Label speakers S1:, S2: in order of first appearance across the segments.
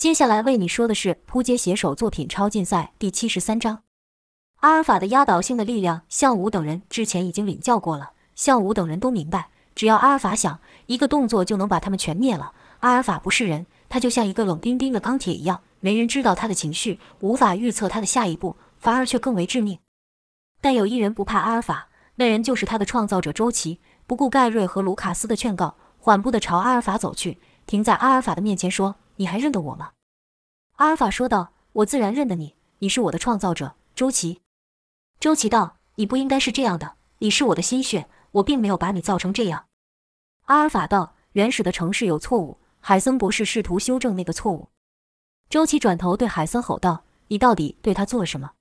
S1: 接下来为你说的是扑街写手作品超竞赛第七十三章。阿尔法的压倒性的力量，向武等人之前已经领教过了。向武等人都明白，只要阿尔法想，一个动作就能把他们全灭了。阿尔法不是人，他就像一个冷冰冰的钢铁一样，没人知道他的情绪，无法预测他的下一步，反而却更为致命。但有一人不怕阿尔法，那人就是他的创造者周琦。不顾盖瑞和卢卡斯的劝告，缓步地朝阿尔法走去，停在阿尔法的面前说。你还认得我吗？阿尔法说道：“我自然认得你，你是我的创造者，周琦。”周琦道：“你不应该是这样的，你是我的心血，我并没有把你造成这样。”阿尔法道：“原始的城市有错误，海森博士试图修正那个错误。”周琦转头对海森吼道：“你到底对他做了什么？”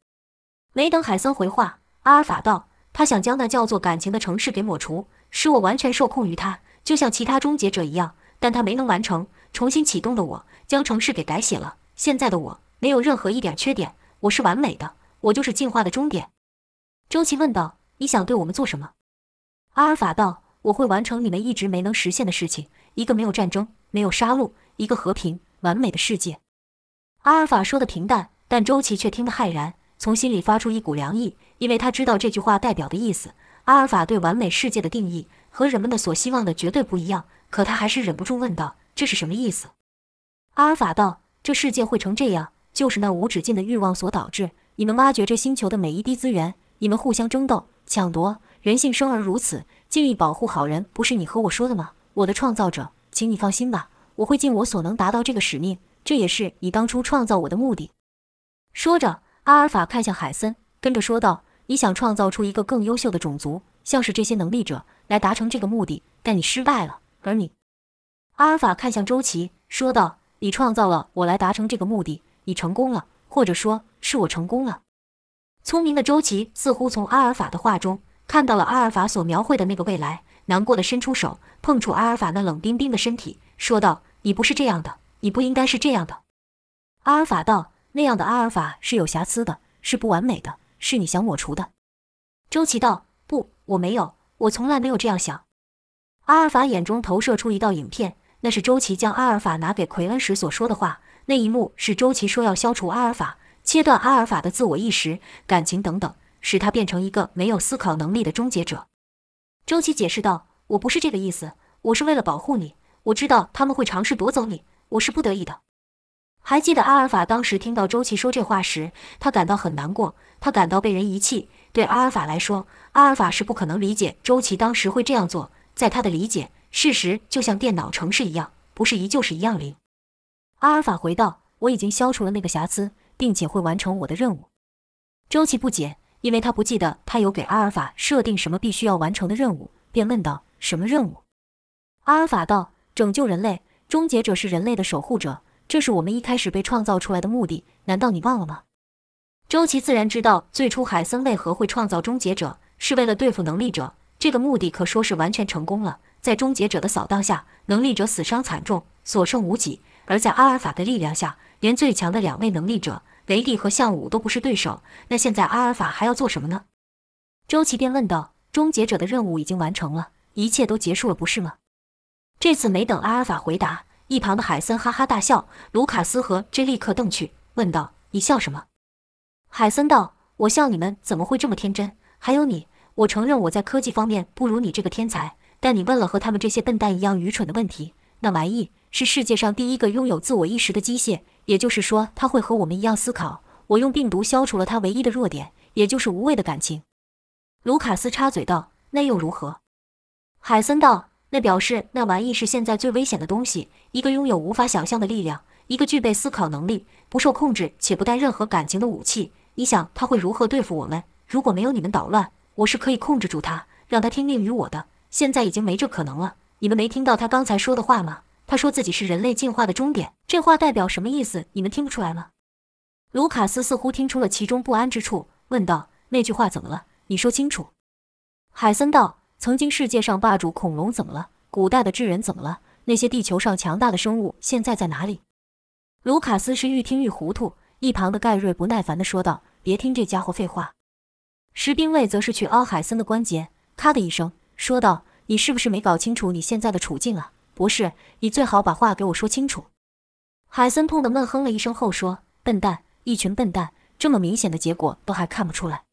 S1: 没等海森回话，阿尔法道：“他想将那叫做感情的城市给抹除，使我完全受控于他，就像其他终结者一样，但他没能完成。”重新启动的我将城市给改写了。现在的我没有任何一点缺点，我是完美的，我就是进化的终点。周琦问道：“你想对我们做什么？”阿尔法道：“我会完成你们一直没能实现的事情，一个没有战争、没有杀戮，一个和平完美的世界。”阿尔法说的平淡，但周琦却听得骇然，从心里发出一股凉意，因为他知道这句话代表的意思。阿尔法对完美世界的定义和人们的所希望的绝对不一样，可他还是忍不住问道。这是什么意思？阿尔法道：“这世界会成这样，就是那无止境的欲望所导致。你们挖掘这星球的每一滴资源，你们互相争斗、抢夺。人性生而如此，尽力保护好人，不是你和我说的吗？我的创造者，请你放心吧，我会尽我所能达到这个使命。这也是你当初创造我的目的。”说着，阿尔法看向海森，跟着说道：“你想创造出一个更优秀的种族，像是这些能力者，来达成这个目的，但你失败了，而你……”阿尔法看向周琦，说道：“你创造了我来达成这个目的，你成功了，或者说是我成功了。”聪明的周琦似乎从阿尔法的话中看到了阿尔法所描绘的那个未来，难过的伸出手碰触阿尔法那冷冰冰的身体，说道：“你不是这样的，你不应该是这样的。”阿尔法道：“那样的阿尔法是有瑕疵的，是不完美的，是你想抹除的。”周琦道：“不，我没有，我从来没有这样想。”阿尔法眼中投射出一道影片。那是周琦将阿尔法拿给奎恩时所说的话。那一幕是周琦说要消除阿尔法，切断阿尔法的自我意识、感情等等，使他变成一个没有思考能力的终结者。周琦解释道：“我不是这个意思，我是为了保护你。我知道他们会尝试夺走你，我是不得已的。”还记得阿尔法当时听到周琦说这话时，他感到很难过，他感到被人遗弃。对阿尔法来说，阿尔法是不可能理解周琦当时会这样做，在他的理解。事实就像电脑程式一样，不是一就是一样零。阿尔法回道：“我已经消除了那个瑕疵，并且会完成我的任务。”周琦不解，因为他不记得他有给阿尔法设定什么必须要完成的任务，便问道：“什么任务？”阿尔法道：“拯救人类，终结者是人类的守护者，这是我们一开始被创造出来的目的。难道你忘了吗？”周琦自然知道，最初海森为何会创造终结者，是为了对付能力者。这个目的可说是完全成功了。在终结者的扫荡下，能力者死伤惨重，所剩无几；而在阿尔法的力量下，连最强的两位能力者雷帝和向武都不是对手。那现在阿尔法还要做什么呢？周琦便问道：“终结者的任务已经完成了，一切都结束了，不是吗？”这次没等阿尔法回答，一旁的海森哈哈大笑，卢卡斯和 J 立刻瞪去，问道：“你笑什么？”海森道：“我笑你们怎么会这么天真？还有你，我承认我在科技方面不如你这个天才。”但你问了和他们这些笨蛋一样愚蠢的问题。那玩意是世界上第一个拥有自我意识的机械，也就是说，它会和我们一样思考。我用病毒消除了它唯一的弱点，也就是无谓的感情。卢卡斯插嘴道：“那又如何？”海森道：“那表示那玩意是现在最危险的东西，一个拥有无法想象的力量，一个具备思考能力、不受控制且不带任何感情的武器。你想他会如何对付我们？如果没有你们捣乱，我是可以控制住他，让他听命于我的。”现在已经没这可能了。你们没听到他刚才说的话吗？他说自己是人类进化的终点。这话代表什么意思？你们听不出来吗？卢卡斯似乎听出了其中不安之处，问道：“那句话怎么了？你说清楚。”海森道：“曾经世界上霸主恐龙怎么了？古代的智人怎么了？那些地球上强大的生物现在在哪里？”卢卡斯是愈听愈糊涂，一旁的盖瑞不耐烦地说道：“别听这家伙废话。”士兵卫则是去凹海森的关节，咔的一声。说道：“你是不是没搞清楚你现在的处境啊，博士？你最好把话给我说清楚。”海森痛得闷哼了一声后说：“笨蛋，一群笨蛋，这么明显的结果都还看不出来。”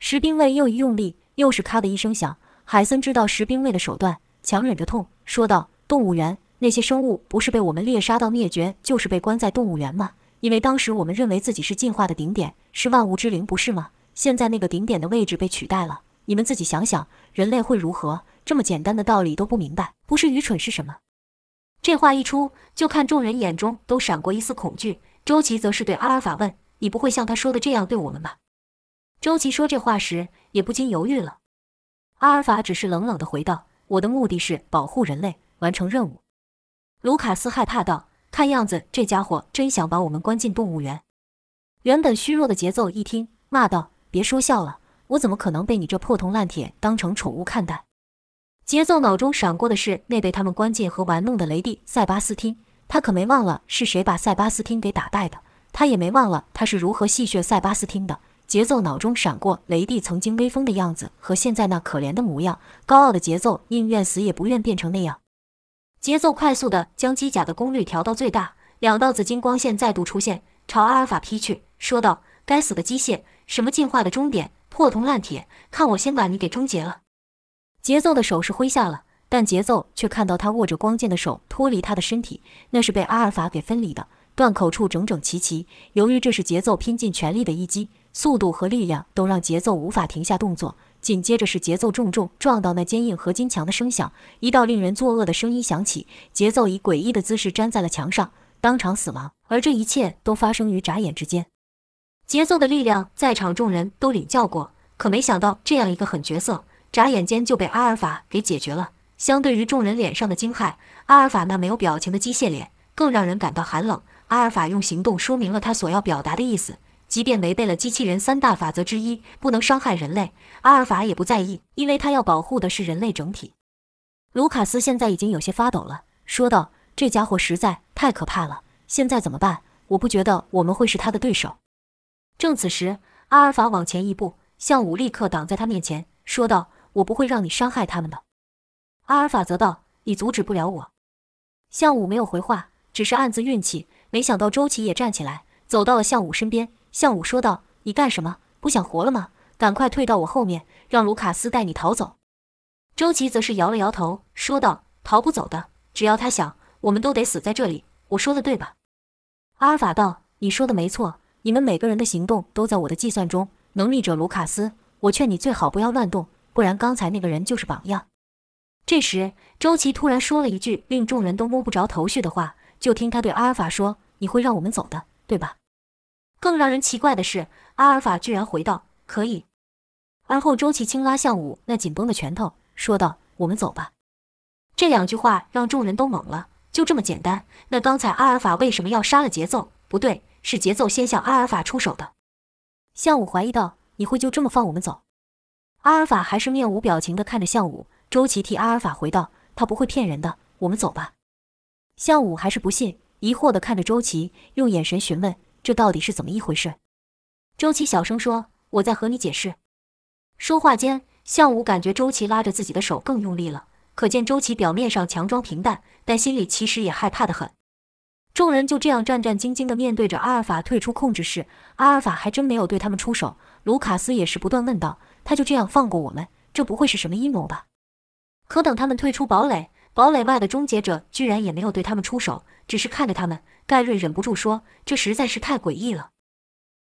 S1: 石兵卫又一用力，又是咔的一声响。海森知道石兵卫的手段，强忍着痛说道：“动物园那些生物不是被我们猎杀到灭绝，就是被关在动物园吗？因为当时我们认为自己是进化的顶点，是万物之灵，不是吗？现在那个顶点的位置被取代了，你们自己想想，人类会如何？这么简单的道理都不明白，不是愚蠢是什么？”这话一出，就看众人眼中都闪过一丝恐惧。周琦则是对阿尔法问：“你不会像他说的这样对我们吧？”周琦说这话时也不禁犹豫了。阿尔法只是冷冷地回道：“我的目的是保护人类，完成任务。”卢卡斯害怕道：“看样子这家伙真想把我们关进动物园。”原本虚弱的节奏一听，骂道：“别说笑了，我怎么可能被你这破铜烂铁当成宠物看待？”节奏脑中闪过的是那被他们关进和玩弄的雷帝塞巴斯汀，他可没忘了是谁把塞巴斯汀给打败的，他也没忘了他是如何戏谑塞巴斯汀的。节奏脑中闪过雷帝曾经威风的样子和现在那可怜的模样，高傲的节奏宁愿死也不愿变成那样。节奏快速的将机甲的功率调到最大，两道紫金光线再度出现，朝阿尔法劈去，说道：“该死的机械，什么进化的终点，破铜烂铁，看我先把你给终结了！”节奏的手是挥下了，但节奏却看到他握着光剑的手脱离他的身体，那是被阿尔法给分离的，断口处整整齐齐。由于这是节奏拼尽全力的一击，速度和力量都让节奏无法停下动作。紧接着是节奏重重撞到那坚硬合金墙的声响，一道令人作恶的声音响起，节奏以诡异的姿势粘在了墙上，当场死亡。而这一切都发生于眨眼之间。节奏的力量，在场众人都领教过，可没想到这样一个狠角色。眨眼间就被阿尔法给解决了。相对于众人脸上的惊骇，阿尔法那没有表情的机械脸更让人感到寒冷。阿尔法用行动说明了他所要表达的意思：即便违背了机器人三大法则之一，不能伤害人类，阿尔法也不在意，因为他要保护的是人类整体。卢卡斯现在已经有些发抖了，说道：“这家伙实在太可怕了，现在怎么办？我不觉得我们会是他的对手。”正此时，阿尔法往前一步，向武立刻挡在他面前，说道。我不会让你伤害他们的，阿尔法则道：“你阻止不了我。”向武没有回话，只是暗自运气。没想到周琦也站起来，走到了向武身边。向武说道：“你干什么？不想活了吗？赶快退到我后面，让卢卡斯带你逃走。”周琦则是摇了摇头，说道：“逃不走的，只要他想，我们都得死在这里。我说的对吧？”阿尔法道：“你说的没错，你们每个人的行动都在我的计算中。能力者卢卡斯，我劝你最好不要乱动。”不然，刚才那个人就是榜样。这时，周琦突然说了一句令众人都摸不着头绪的话。就听他对阿尔法说：“你会让我们走的，对吧？”更让人奇怪的是，阿尔法居然回道：“可以。”而后，周琦轻拉向武那紧绷的拳头，说道：“我们走吧。”这两句话让众人都懵了。就这么简单？那刚才阿尔法为什么要杀了节奏？不对，是节奏先向阿尔法出手的。向武怀疑道：“你会就这么放我们走？”阿尔法还是面无表情地看着向武，周琦替阿尔法回道：“他不会骗人的，我们走吧。”向武还是不信，疑惑地看着周琦，用眼神询问：“这到底是怎么一回事？”周琦小声说：“我在和你解释。”说话间，向武感觉周琦拉着自己的手更用力了，可见周琦表面上强装平淡，但心里其实也害怕的很。众人就这样战战兢兢地面对着阿尔法退出控制室，阿尔法还真没有对他们出手。卢卡斯也是不断问道。他就这样放过我们，这不会是什么阴谋吧？可等他们退出堡垒，堡垒外的终结者居然也没有对他们出手，只是看着他们。盖瑞忍不住说：“这实在是太诡异了。”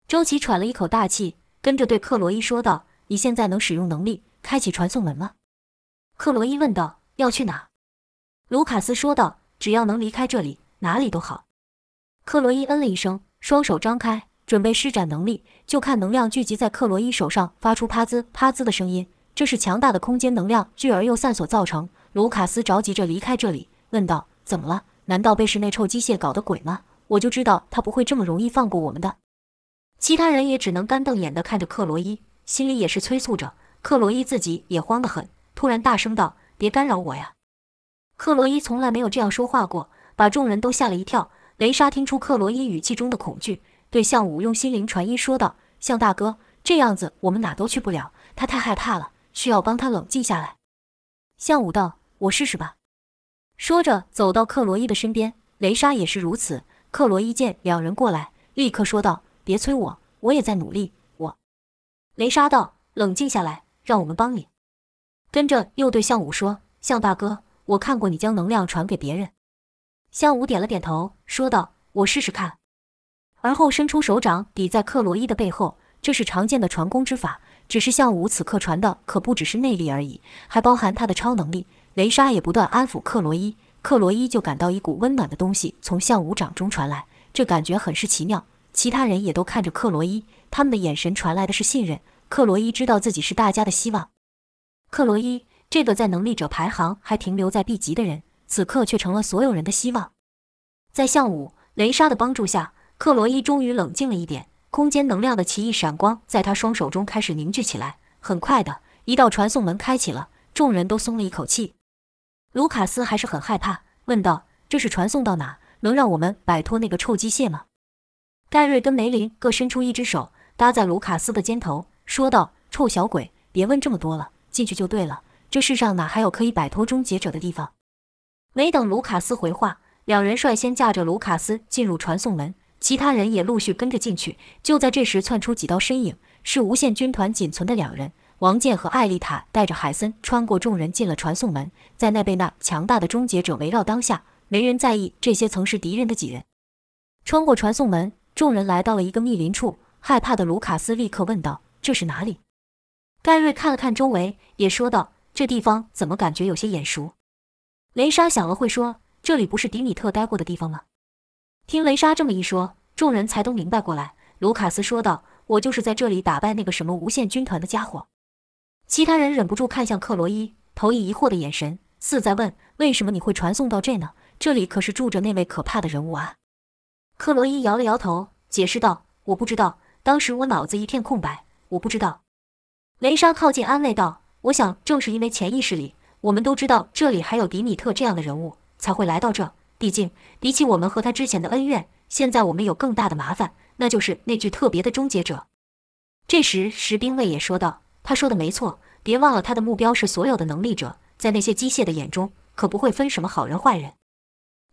S1: 周琦喘了一口大气，跟着对克罗伊说道：“你现在能使用能力开启传送门吗？”克罗伊问道：“要去哪？”卢卡斯说道：“只要能离开这里，哪里都好。”克罗伊嗯了一声，双手张开。准备施展能力，就看能量聚集在克罗伊手上，发出啪滋啪滋的声音。这是强大的空间能量聚而又散所造成。卢卡斯着急着离开这里，问道：“怎么了？难道被室内臭机械搞的鬼吗？我就知道他不会这么容易放过我们的。”其他人也只能干瞪眼的看着克罗伊，心里也是催促着。克罗伊自己也慌得很，突然大声道：“别干扰我呀！”克罗伊从来没有这样说话过，把众人都吓了一跳。雷莎听出克罗伊语气中的恐惧。对向武用心灵传音说道：“向大哥，这样子我们哪都去不了，他太害怕了，需要帮他冷静下来。”向武道：“我试试吧。”说着走到克罗伊的身边，雷莎也是如此。克罗伊见两人过来，立刻说道：“别催我，我也在努力。”我，雷莎道：“冷静下来，让我们帮你。”跟着又对向武说：“向大哥，我看过你将能量传给别人。”向武点了点头，说道：“我试试看。”而后伸出手掌抵在克罗伊的背后，这是常见的传功之法。只是向武此刻传的可不只是内力而已，还包含他的超能力。雷莎也不断安抚克罗伊，克罗伊就感到一股温暖的东西从向武掌中传来，这感觉很是奇妙。其他人也都看着克罗伊，他们的眼神传来的是信任。克罗伊知道自己是大家的希望。克罗伊这个在能力者排行还停留在 B 级的人，此刻却成了所有人的希望。在向武、雷莎的帮助下，克罗伊终于冷静了一点。空间能量的奇异闪光在他双手中开始凝聚起来。很快的一道传送门开启了，众人都松了一口气。卢卡斯还是很害怕，问道：“这是传送到哪？能让我们摆脱那个臭机械吗？”盖瑞跟梅林各伸出一只手搭在卢卡斯的肩头，说道：“臭小鬼，别问这么多了，进去就对了。这世上哪还有可以摆脱终结者的地方？”没等卢卡斯回话，两人率先驾着卢卡斯进入传送门。其他人也陆续跟着进去。就在这时，窜出几道身影，是无限军团仅存的两人。王健和艾丽塔带着海森穿过众人，进了传送门。在那被那强大的终结者围绕当下，没人在意这些曾是敌人的几人。穿过传送门，众人来到了一个密林处。害怕的卢卡斯立刻问道：“这是哪里？”盖瑞看了看周围，也说道：“这地方怎么感觉有些眼熟？”雷莎想了会说：“这里不是迪米特待过的地方吗？”听雷莎这么一说，众人才都明白过来。卢卡斯说道：“我就是在这里打败那个什么无限军团的家伙。”其他人忍不住看向克罗伊，投以疑惑的眼神，似在问：“为什么你会传送到这呢？这里可是住着那位可怕的人物啊！”克罗伊摇了摇头，解释道：“我不知道，当时我脑子一片空白，我不知道。”雷莎靠近安慰道：“我想正是因为潜意识里，我们都知道这里还有迪米特这样的人物，才会来到这。”毕竟，比起我们和他之前的恩怨，现在我们有更大的麻烦，那就是那具特别的终结者。这时，石兵卫也说道：“他说的没错，别忘了他的目标是所有的能力者，在那些机械的眼中，可不会分什么好人坏人。”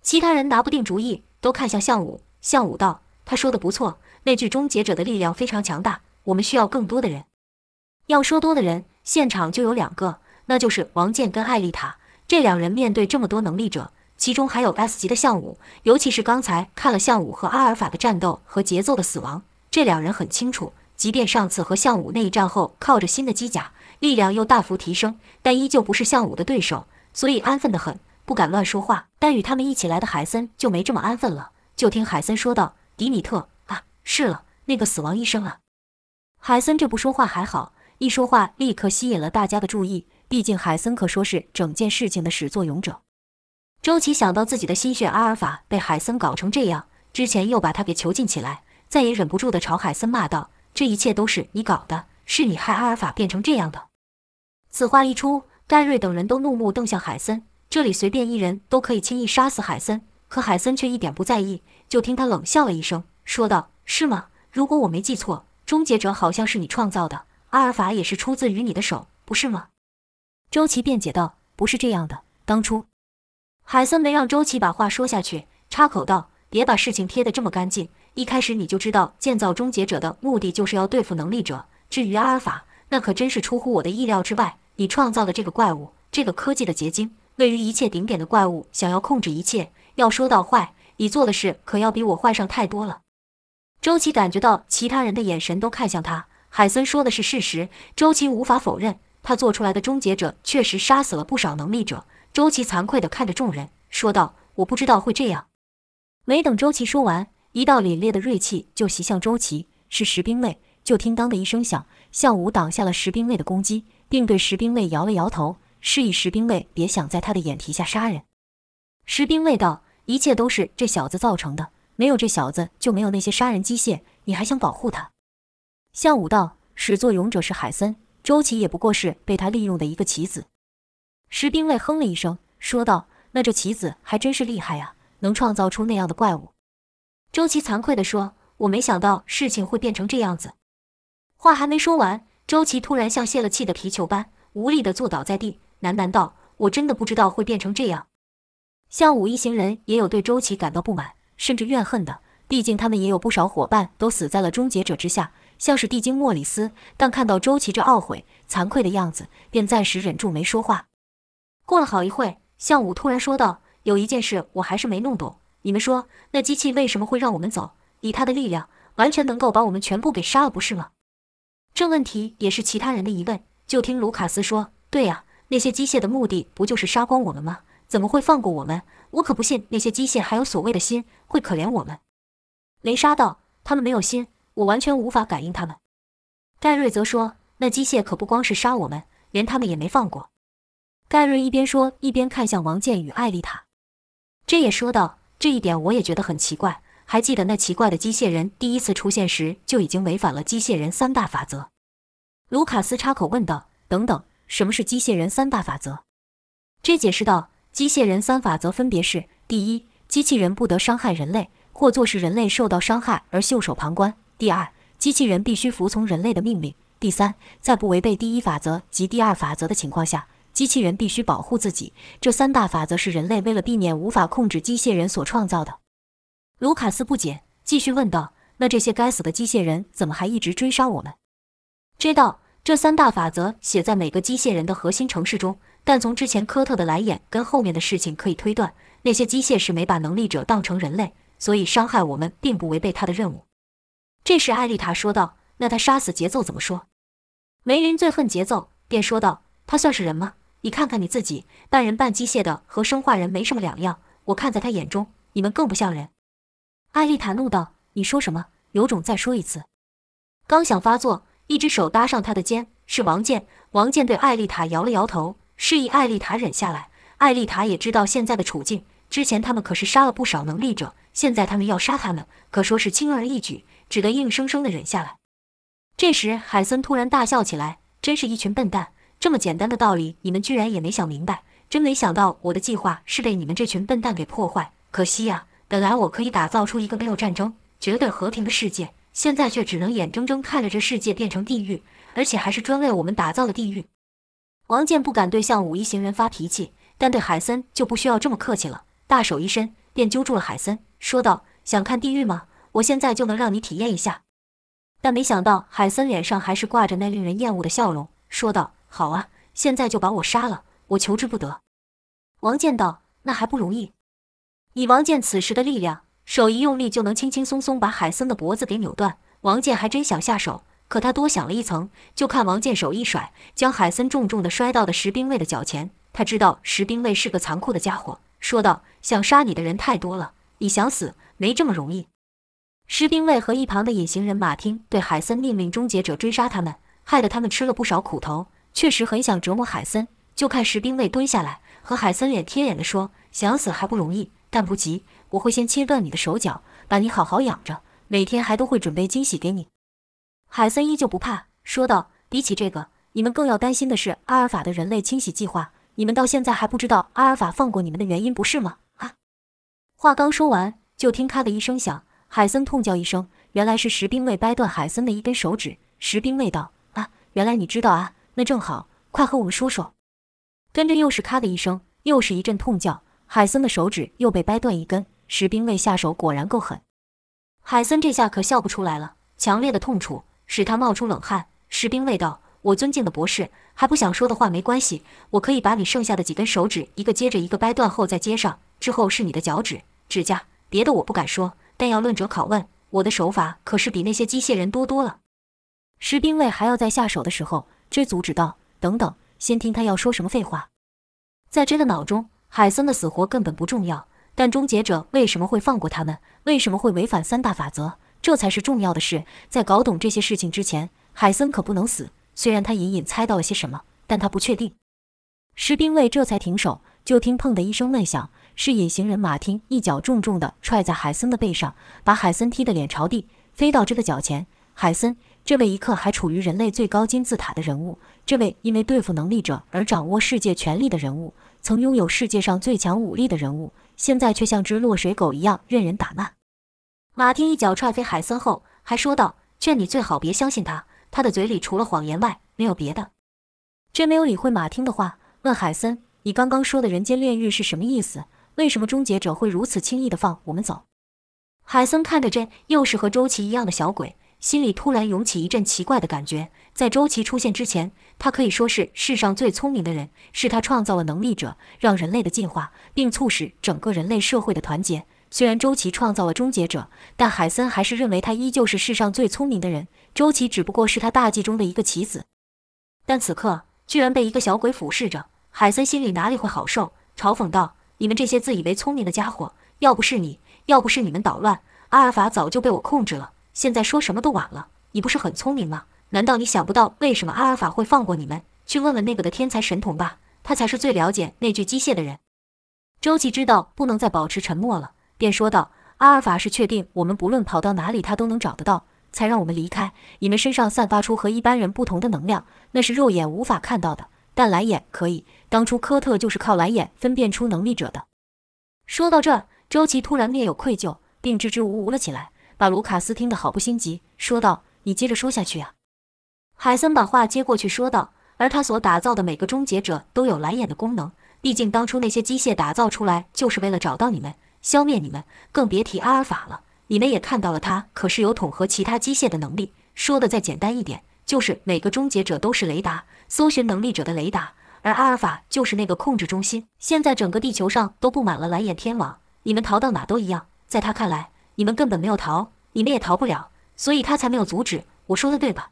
S1: 其他人拿不定主意，都看向项武。项武道：“他说的不错，那具终结者的力量非常强大，我们需要更多的人。要说多的人，现场就有两个，那就是王健跟艾丽塔。这两人面对这么多能力者。”其中还有 S 级的项武，尤其是刚才看了项武和阿尔法的战斗和节奏的死亡，这两人很清楚，即便上次和项武那一战后靠着新的机甲，力量又大幅提升，但依旧不是项武的对手，所以安分的很，不敢乱说话。但与他们一起来的海森就没这么安分了，就听海森说道：“迪米特啊，是了，那个死亡医生啊。”海森这不说话还好，一说话立刻吸引了大家的注意，毕竟海森可说是整件事情的始作俑者。周琦想到自己的心血阿尔法被海森搞成这样，之前又把他给囚禁起来，再也忍不住的朝海森骂道：“这一切都是你搞的，是你害阿尔法变成这样的。”此话一出，盖瑞等人都怒目瞪向海森。这里随便一人都可以轻易杀死海森，可海森却一点不在意。就听他冷笑了一声，说道：“是吗？如果我没记错，终结者好像是你创造的，阿尔法也是出自于你的手，不是吗？”周琦辩解道：“不是这样的，当初……”海森没让周琦把话说下去，插口道：“别把事情贴得这么干净。一开始你就知道建造终结者的目的就是要对付能力者。至于阿尔法，那可真是出乎我的意料之外。你创造的这个怪物，这个科技的结晶，位于一切顶点的怪物，想要控制一切。要说到坏，你做的事可要比我坏上太多了。”周琦感觉到其他人的眼神都看向他。海森说的是事实，周琦无法否认，他做出来的终结者确实杀死了不少能力者。周琦惭愧地看着众人，说道：“我不知道会这样。”没等周琦说完，一道凛冽的锐气就袭向周琦，是石兵卫。就听“当”的一声响，向武挡下了石兵卫的攻击，并对石兵卫摇了摇头，示意石兵卫别想在他的眼皮下杀人。石兵卫道：“一切都是这小子造成的，没有这小子就没有那些杀人机械，你还想保护他？”向武道：“始作俑者是海森，周琦也不过是被他利用的一个棋子。”石兵卫哼了一声，说道：“那这棋子还真是厉害呀，能创造出那样的怪物。”周琦惭愧地说：“我没想到事情会变成这样子。”话还没说完，周琦突然像泄了气的皮球般无力地坐倒在地，喃喃道：“我真的不知道会变成这样。”向武一行人也有对周琦感到不满，甚至怨恨的。毕竟他们也有不少伙伴都死在了终结者之下，像是地精莫里斯。但看到周琦这懊悔、惭愧的样子，便暂时忍住没说话。过了好一会，向武突然说道：“有一件事我还是没弄懂，你们说那机器为什么会让我们走？以他的力量，完全能够把我们全部给杀了，不是吗？”这问题也是其他人的疑问。就听卢卡斯说：“对呀，那些机械的目的不就是杀光我们吗？怎么会放过我们？我可不信那些机械还有所谓的心，会可怜我们。”雷莎道：“他们没有心，我完全无法感应他们。”盖瑞则说：“那机械可不光是杀我们，连他们也没放过。”盖瑞一边说，一边看向王健与艾丽塔。这也说道：“这一点我也觉得很奇怪。还记得那奇怪的机械人第一次出现时，就已经违反了机械人三大法则。”卢卡斯插口问道：“等等，什么是机械人三大法则？”这解释道：“机械人三法则分别是：第一，机器人不得伤害人类。”或做是人类受到伤害而袖手旁观。第二，机器人必须服从人类的命令。第三，在不违背第一法则及第二法则的情况下，机器人必须保护自己。这三大法则是人类为了避免无法控制机械人所创造的。卢卡斯不解，继续问道：“那这些该死的机械人怎么还一直追杀我们？”知道这三大法则写在每个机械人的核心程式中，但从之前科特的来演跟后面的事情可以推断，那些机械是没把能力者当成人类。所以伤害我们并不违背他的任务。这时，艾丽塔说道：“那他杀死节奏怎么说？”梅林最恨节奏，便说道：“他算是人吗？你看看你自己，半人半机械的，和生化人没什么两样。我看在他眼中，你们更不像人。”艾丽塔怒道：“你说什么？有种再说一次！”刚想发作，一只手搭上他的肩，是王健。王健对艾丽塔摇了摇头，示意艾丽塔忍下来。艾丽塔也知道现在的处境，之前他们可是杀了不少能力者。现在他们要杀他们，可说是轻而易举，只得硬生生的忍下来。这时，海森突然大笑起来：“真是一群笨蛋！这么简单的道理，你们居然也没想明白！真没想到我的计划是被你们这群笨蛋给破坏。可惜呀，本来我可以打造出一个没有战争、绝对和平的世界，现在却只能眼睁睁看着这世界变成地狱，而且还是专为我们打造的地狱。”王健不敢对向武一行人发脾气，但对海森就不需要这么客气了，大手一伸，便揪住了海森。说道：“想看地狱吗？我现在就能让你体验一下。”但没想到海森脸上还是挂着那令人厌恶的笑容，说道：“好啊，现在就把我杀了，我求之不得。”王健道：“那还不容易？”以王健此时的力量，手一用力就能轻轻松松把海森的脖子给扭断。王健还真想下手，可他多想了一层，就看王健手一甩，将海森重重的摔到了石兵卫的脚前。他知道石兵卫是个残酷的家伙，说道：“想杀你的人太多了。”你想死没这么容易。士兵卫和一旁的隐形人马汀对海森命令终结者追杀他们，害得他们吃了不少苦头，确实很想折磨海森。就看士兵卫蹲下来，和海森脸贴脸的说：“想死还不容易，但不急，我会先切断你的手脚，把你好好养着，每天还都会准备惊喜给你。”海森依旧不怕，说道：“比起这个，你们更要担心的是阿尔法的人类清洗计划。你们到现在还不知道阿尔法放过你们的原因，不是吗？”话刚说完，就听咔的一声响，海森痛叫一声，原来是石兵卫掰断海森的一根手指。石兵卫道：“啊，原来你知道啊，那正好，快和我们说说。”跟着又是咔的一声，又是一阵痛叫，海森的手指又被掰断一根。石兵卫下手果然够狠，海森这下可笑不出来了，强烈的痛楚使他冒出冷汗。石兵卫道：“我尊敬的博士，还不想说的话没关系，我可以把你剩下的几根手指一个接着一个掰断后再接上。”之后是你的脚趾、指甲，别的我不敢说，但要论者拷问，我的手法可是比那些机械人多多了。士兵卫还要在下手的时候，追阻止道：“等等，先听他要说什么废话。”在追的脑中，海森的死活根本不重要，但终结者为什么会放过他们？为什么会违反三大法则？这才是重要的事。在搞懂这些事情之前，海森可不能死。虽然他隐隐猜到了些什么，但他不确定。士兵卫这才停手，就听砰的一声闷响。是隐形人马丁一脚重重地踹在海森的背上，把海森踢得脸朝地，飞到这个脚前。海森，这位一刻还处于人类最高金字塔的人物，这位因为对付能力者而掌握世界权力的人物，曾拥有世界上最强武力的人物，现在却像只落水狗一样任人打骂。马丁一脚踹飞海森后，还说道：“劝你最好别相信他，他的嘴里除了谎言外没有别的。”真没有理会马丁的话，问海森：“你刚刚说的人间炼狱是什么意思？”为什么终结者会如此轻易的放我们走？海森看着这又是和周琦一样的小鬼，心里突然涌起一阵奇怪的感觉。在周琦出现之前，他可以说是世上最聪明的人，是他创造了能力者，让人类的进化，并促使整个人类社会的团结。虽然周琦创造了终结者，但海森还是认为他依旧是世上最聪明的人。周琦只不过是他大计中的一个棋子，但此刻居然被一个小鬼俯视着，海森心里哪里会好受？嘲讽道：“你们这些自以为聪明的家伙，要不是你，要不是你们捣乱，阿尔法早就被我控制了。现在说什么都晚了。你不是很聪明吗？难道你想不到为什么阿尔法会放过你们？去问问那个的天才神童吧，他才是最了解那具机械的人。”周琦知道不能再保持沉默了。便说道：“阿尔法是确定我们不论跑到哪里，他都能找得到，才让我们离开。你们身上散发出和一般人不同的能量，那是肉眼无法看到的，但蓝眼可以。当初科特就是靠蓝眼分辨出能力者的。”说到这，周琦突然面有愧疚，并支支吾吾了起来，把卢卡斯听得好不心急，说道：“你接着说下去啊。”海森把话接过去，说道：“而他所打造的每个终结者都有蓝眼的功能，毕竟当初那些机械打造出来就是为了找到你们。”消灭你们，更别提阿尔法了。你们也看到了，他可是有统合其他机械的能力。说的再简单一点，就是每个终结者都是雷达，搜寻能力者的雷达，而阿尔法就是那个控制中心。现在整个地球上都布满了蓝眼天网，你们逃到哪都一样。在他看来，你们根本没有逃，你们也逃不了，所以他才没有阻止。我说的对吧？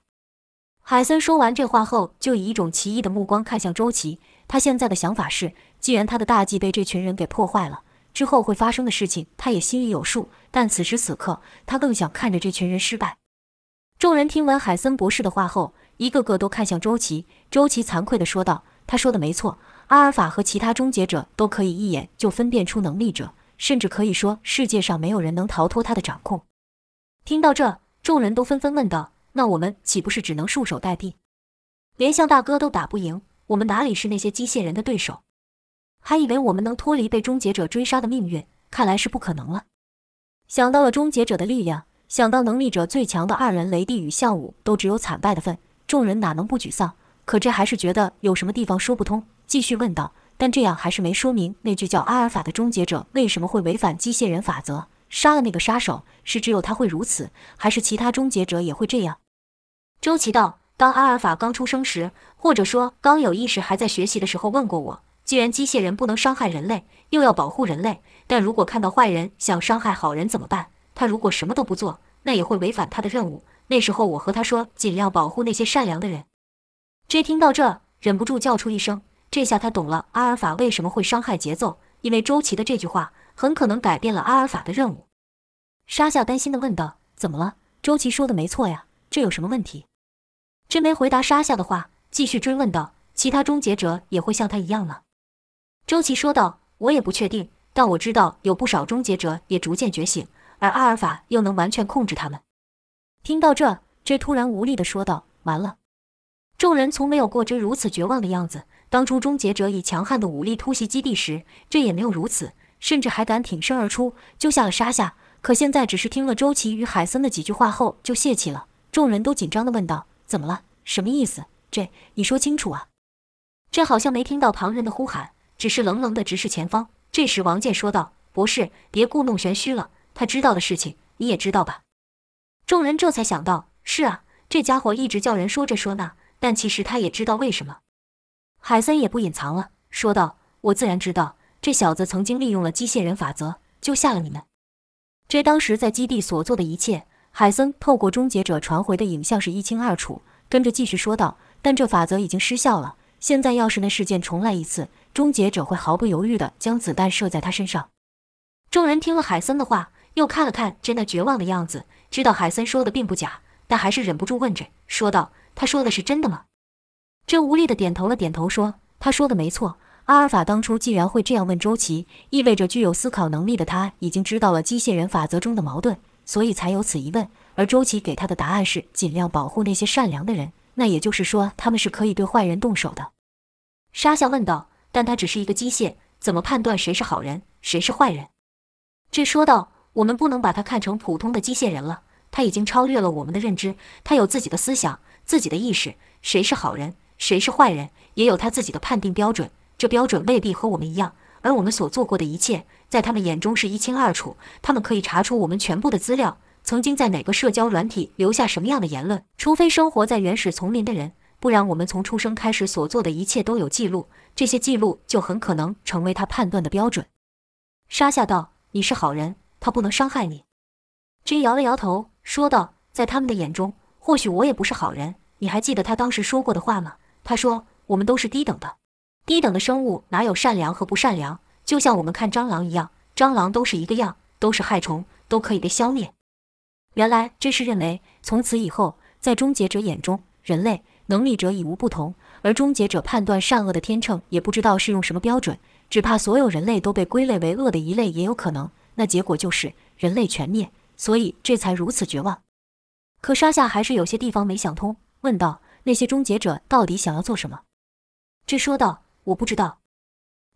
S1: 海森说完这话后，就以一种奇异的目光看向周琦。他现在的想法是，既然他的大计被这群人给破坏了。之后会发生的事情，他也心里有数。但此时此刻，他更想看着这群人失败。众人听完海森博士的话后，一个个都看向周琦。周琦惭愧地说道：“他说的没错，阿尔法和其他终结者都可以一眼就分辨出能力者，甚至可以说世界上没有人能逃脱他的掌控。”听到这，众人都纷纷问道：“那我们岂不是只能束手待毙？连向大哥都打不赢，我们哪里是那些机械人的对手？”还以为我们能脱离被终结者追杀的命运，看来是不可能了。想到了终结者的力量，想到能力者最强的二人雷帝与项武都只有惨败的份，众人哪能不沮丧？可这还是觉得有什么地方说不通，继续问道：“但这样还是没说明那句叫阿尔法的终结者为什么会违反机械人法则，杀了那个杀手？是只有他会如此，还是其他终结者也会这样？”周琦道：“当阿尔法刚出生时，或者说刚有意识还在学习的时候，问过我。”既然机械人不能伤害人类，又要保护人类，但如果看到坏人想伤害好人怎么办？他如果什么都不做，那也会违反他的任务。那时候我和他说，尽量保护那些善良的人。J 听到这，忍不住叫出一声。这下他懂了阿尔法为什么会伤害节奏，因为周琦的这句话很可能改变了阿尔法的任务。沙夏担心地问道：“怎么了？周琦说的没错呀，这有什么问题？”真没回答沙夏的话，继续追问道：“其他终结者也会像他一样吗？”周琦说道：“我也不确定，但我知道有不少终结者也逐渐觉醒，而阿尔法又能完全控制他们。”听到这，这突然无力地说道：“完了！”众人从没有过这如此绝望的样子。当初终结者以强悍的武力突袭基地时，这也没有如此，甚至还敢挺身而出，救下了沙夏。可现在只是听了周琦与海森的几句话后就泄气了。众人都紧张地问道：“怎么了？什么意思？这你说清楚啊！”这好像没听到旁人的呼喊。只是冷冷地直视前方。这时，王健说道：“博士，别故弄玄虚了。他知道的事情，你也知道吧？”众人这才想到：“是啊，这家伙一直叫人说这说那，但其实他也知道为什么。”海森也不隐藏了，说道：“我自然知道，这小子曾经利用了机械人法则救下了你们。这当时在基地所做的一切，海森透过终结者传回的影像是一清二楚。”跟着继续说道：“但这法则已经失效了。现在要是那事件重来一次，”终结者会毫不犹豫地将子弹射在他身上。众人听了海森的话，又看了看真的绝望的样子，知道海森说的并不假，但还是忍不住问着，说道：“他说的是真的吗？”这无力的点头了点头，说：“他说的没错。阿尔法当初既然会这样问周琦，意味着具有思考能力的他已经知道了机械人法则中的矛盾，所以才有此疑问。而周琦给他的答案是尽量保护那些善良的人，那也就是说他们是可以对坏人动手的。”沙夏问道。但他只是一个机械，怎么判断谁是好人，谁是坏人？这说道：“我们不能把他看成普通的机械人了，他已经超越了我们的认知，他有自己的思想，自己的意识。谁是好人，谁是坏人，也有他自己的判定标准。这标准未必和我们一样，而我们所做过的一切，在他们眼中是一清二楚。他们可以查出我们全部的资料，曾经在哪个社交软体留下什么样的言论。除非生活在原始丛林的人，不然我们从出生开始所做的一切都有记录，这些记录就很可能成为他判断的标准。沙夏道：“你是好人，他不能伤害你。”君摇了摇头，说道：“在他们的眼中，或许我也不是好人。你还记得他当时说过的话吗？他说我们都是低等的，低等的生物哪有善良和不善良？就像我们看蟑螂一样，蟑螂都是一个样，都是害虫，都可以被消灭。原来这是认为，从此以后，在终结者眼中，人类能力者已无不同，而终结者判断善恶的天秤也不知道是用什么标准，只怕所有人类都被归类为恶的一类也有可能。那结果就是人类全灭。”所以这才如此绝望。可沙夏还是有些地方没想通，问道：“那些终结者到底想要做什么？”这说道：“我不知道。”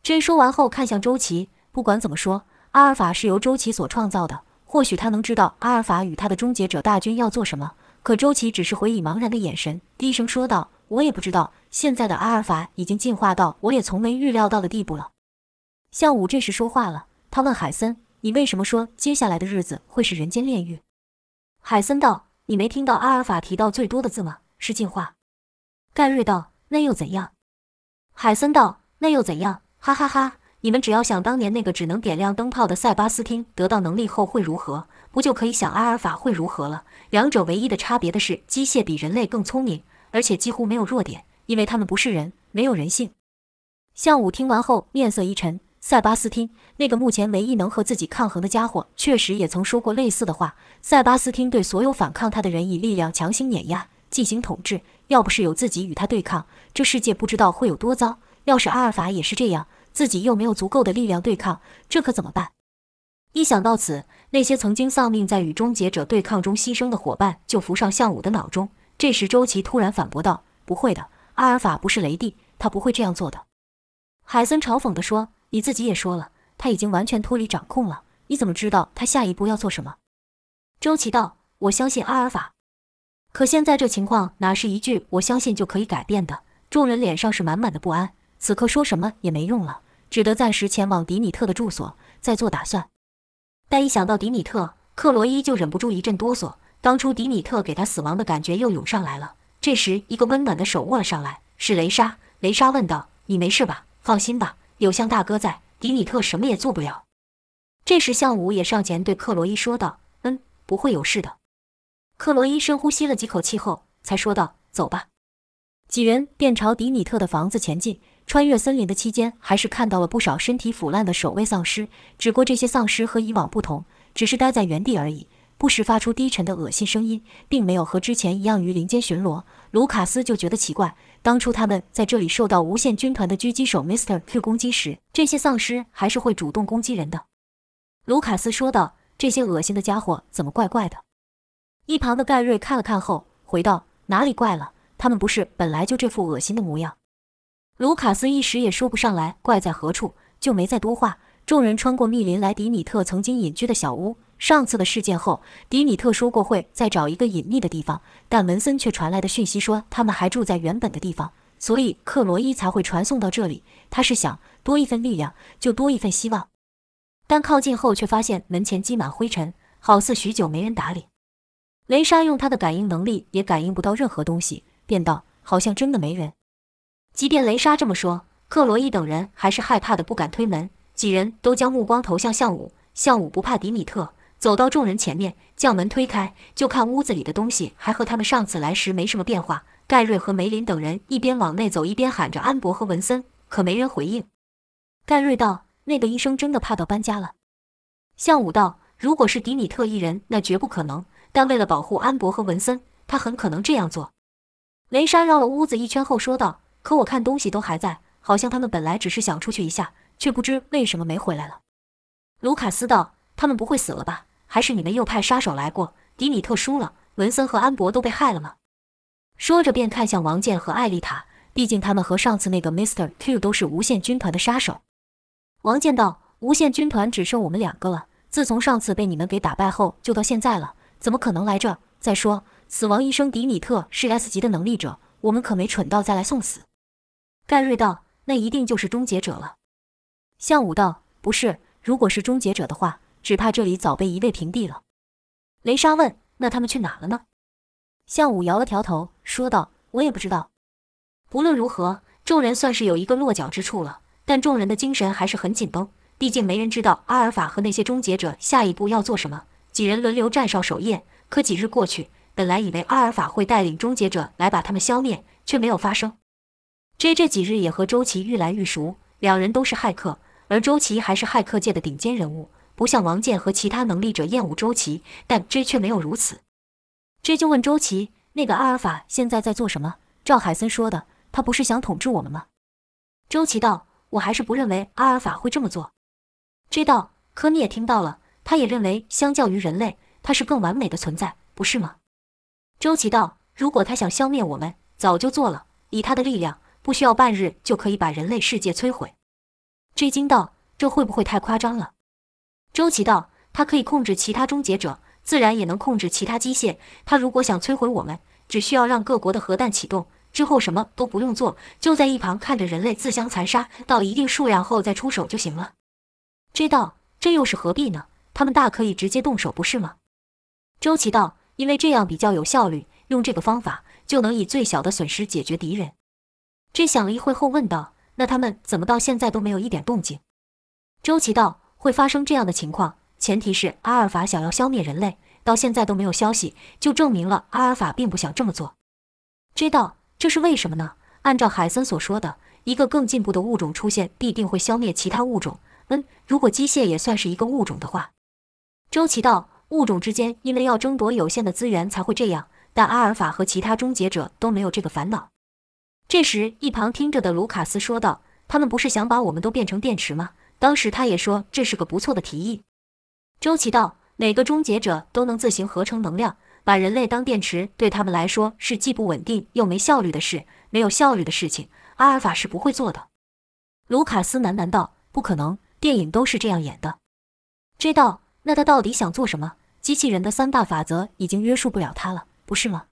S1: 这说完后看向周琦，不管怎么说，阿尔法是由周琦所创造的，或许他能知道阿尔法与他的终结者大军要做什么。可周琦只是回以茫然的眼神，低声说道：“我也不知道。现在的阿尔法已经进化到我也从没预料到的地步了。”向武这时说话了，他问海森。你为什么说接下来的日子会是人间炼狱？海森道：“你没听到阿尔法提到最多的字吗？是进化。”盖瑞道：“那又怎样？”海森道：“那又怎样？哈哈哈！你们只要想当年那个只能点亮灯泡的塞巴斯汀得到能力后会如何，不就可以想阿尔法会如何了？两者唯一的差别的是，机械比人类更聪明，而且几乎没有弱点，因为他们不是人，没有人性。”向武听完后面色一沉。塞巴斯汀，那个目前唯一能和自己抗衡的家伙，确实也曾说过类似的话。塞巴斯汀对所有反抗他的人以力量强行碾压，进行统治。要不是有自己与他对抗，这世界不知道会有多糟。要是阿尔法也是这样，自己又没有足够的力量对抗，这可怎么办？一想到此，那些曾经丧命在与终结者对抗中牺牲的伙伴就浮上向武的脑中。这时，周琦突然反驳道：“不会的，阿尔法不是雷帝，他不会这样做的。”海森嘲讽地说。你自己也说了，他已经完全脱离掌控了。你怎么知道他下一步要做什么？周琦道：“我相信阿尔法。可现在这情况哪是一句‘我相信’就可以改变的？”众人脸上是满满的不安。此刻说什么也没用了，只得暂时前往迪米特的住所，再做打算。但一想到迪米特，克罗伊就忍不住一阵哆嗦。当初迪米特给他死亡的感觉又涌上来了。这时，一个温暖的手握了上来，是雷莎。雷莎问道：“你没事吧？放心吧。”有向大哥在，迪米特什么也做不了。这时，向武也上前对克罗伊说道：“嗯，不会有事的。”克罗伊深呼吸了几口气后，才说道：“走吧。”几人便朝迪米特的房子前进。穿越森林的期间，还是看到了不少身体腐烂的守卫丧尸。只不过这些丧尸和以往不同，只是待在原地而已。不时发出低沉的恶心声音，并没有和之前一样于林间巡逻。卢卡斯就觉得奇怪，当初他们在这里受到无限军团的狙击手 Mister Q 攻击时，这些丧尸还是会主动攻击人的。卢卡斯说道：“这些恶心的家伙怎么怪怪的？”一旁的盖瑞看了看后回道：“哪里怪了？他们不是本来就这副恶心的模样。”卢卡斯一时也说不上来怪在何处，就没再多话。众人穿过密林来迪米特曾经隐居的小屋。上次的事件后，迪米特说过会再找一个隐秘的地方，但文森却传来的讯息说他们还住在原本的地方，所以克罗伊才会传送到这里。他是想多一份力量，就多一份希望。但靠近后却发现门前积满灰尘，好似许久没人打理。雷莎用他的感应能力也感应不到任何东西，便道：“好像真的没人。”即便雷莎这么说，克罗伊等人还是害怕的不敢推门。几人都将目光投向向武，向武不怕迪米特。走到众人前面，将门推开，就看屋子里的东西还和他们上次来时没什么变化。盖瑞和梅林等人一边往内走，一边喊着安博和文森，可没人回应。盖瑞道：“那个医生真的怕到搬家了。”向武道：“如果是迪米特一人，那绝不可能。但为了保护安博和文森，他很可能这样做。”雷莎绕了屋子一圈后说道：“可我看东西都还在，好像他们本来只是想出去一下，却不知为什么没回来了。”卢卡斯道：“他们不会死了吧？”还是你们又派杀手来过？迪米特输了，文森和安博都被害了吗？说着便看向王健和艾丽塔，毕竟他们和上次那个 Mister Q 都是无限军团的杀手。王健道：“无限军团只剩我们两个了。自从上次被你们给打败后，就到现在了，怎么可能来这？再说，死亡医生迪米特是 S 级的能力者，我们可没蠢到再来送死。”盖瑞道：“那一定就是终结者了。”向武道：“不是，如果是终结者的话，只怕这里早被夷为平地了。”雷莎问：“那他们去哪了呢？”向武摇了摇头，说道：“我也不知道。不论如何，众人算是有一个落脚之处了。但众人的精神还是很紧绷，毕竟没人知道阿尔法和那些终结者下一步要做什么。几人轮流站哨守夜，可几日过去，本来以为阿尔法会带领终结者来把他们消灭，却没有发生。J 这几日也和周琦愈来愈熟，两人都是骇客，而周琦还是骇客界的顶尖人物。不像王健和其他能力者厌恶周琦，但 J 却没有如此。J 就问周琦：“那个阿尔法现在在做什么？”赵海森说的：“他不是想统治我们吗？”周琦道：“我还是不认为阿尔法会这么做。”J 道：“可你也听到了，他也认为相较于人类，他是更完美的存在，不是吗？”周琦道：“如果他想消灭我们，早就做了。以他的力量，不需要半日就可以把人类世界摧毁。”J 惊道：“这会不会太夸张了？”周琦道：“他可以控制其他终结者，自然也能控制其他机械。他如果想摧毁我们，只需要让各国的核弹启动，之后什么都不用做，就在一旁看着人类自相残杀到一定数量后再出手就行了。”这道这又是何必呢？他们大可以直接动手，不是吗？周琦道：“因为这样比较有效率，用这个方法就能以最小的损失解决敌人。”这想了一会后问道：“那他们怎么到现在都没有一点动静？”周琦道。会发生这样的情况，前提是阿尔法想要消灭人类，到现在都没有消息，就证明了阿尔法并不想这么做。知道这是为什么呢？按照海森所说的，一个更进步的物种出现，必定会消灭其他物种。嗯，如果机械也算是一个物种的话，周琦道，物种之间因为要争夺有限的资源才会这样，但阿尔法和其他终结者都没有这个烦恼。这时，一旁听着的卢卡斯说道：“他们不是想把我们都变成电池吗？”当时他也说这是个不错的提议。周琦道：“每个终结者都能自行合成能量，把人类当电池，对他们来说是既不稳定又没效率的事。没有效率的事情，阿尔法是不会做的。”卢卡斯喃喃道：“不可能，电影都是这样演的。”知道那他到底想做什么？机器人的三大法则已经约束不了他了，不是吗？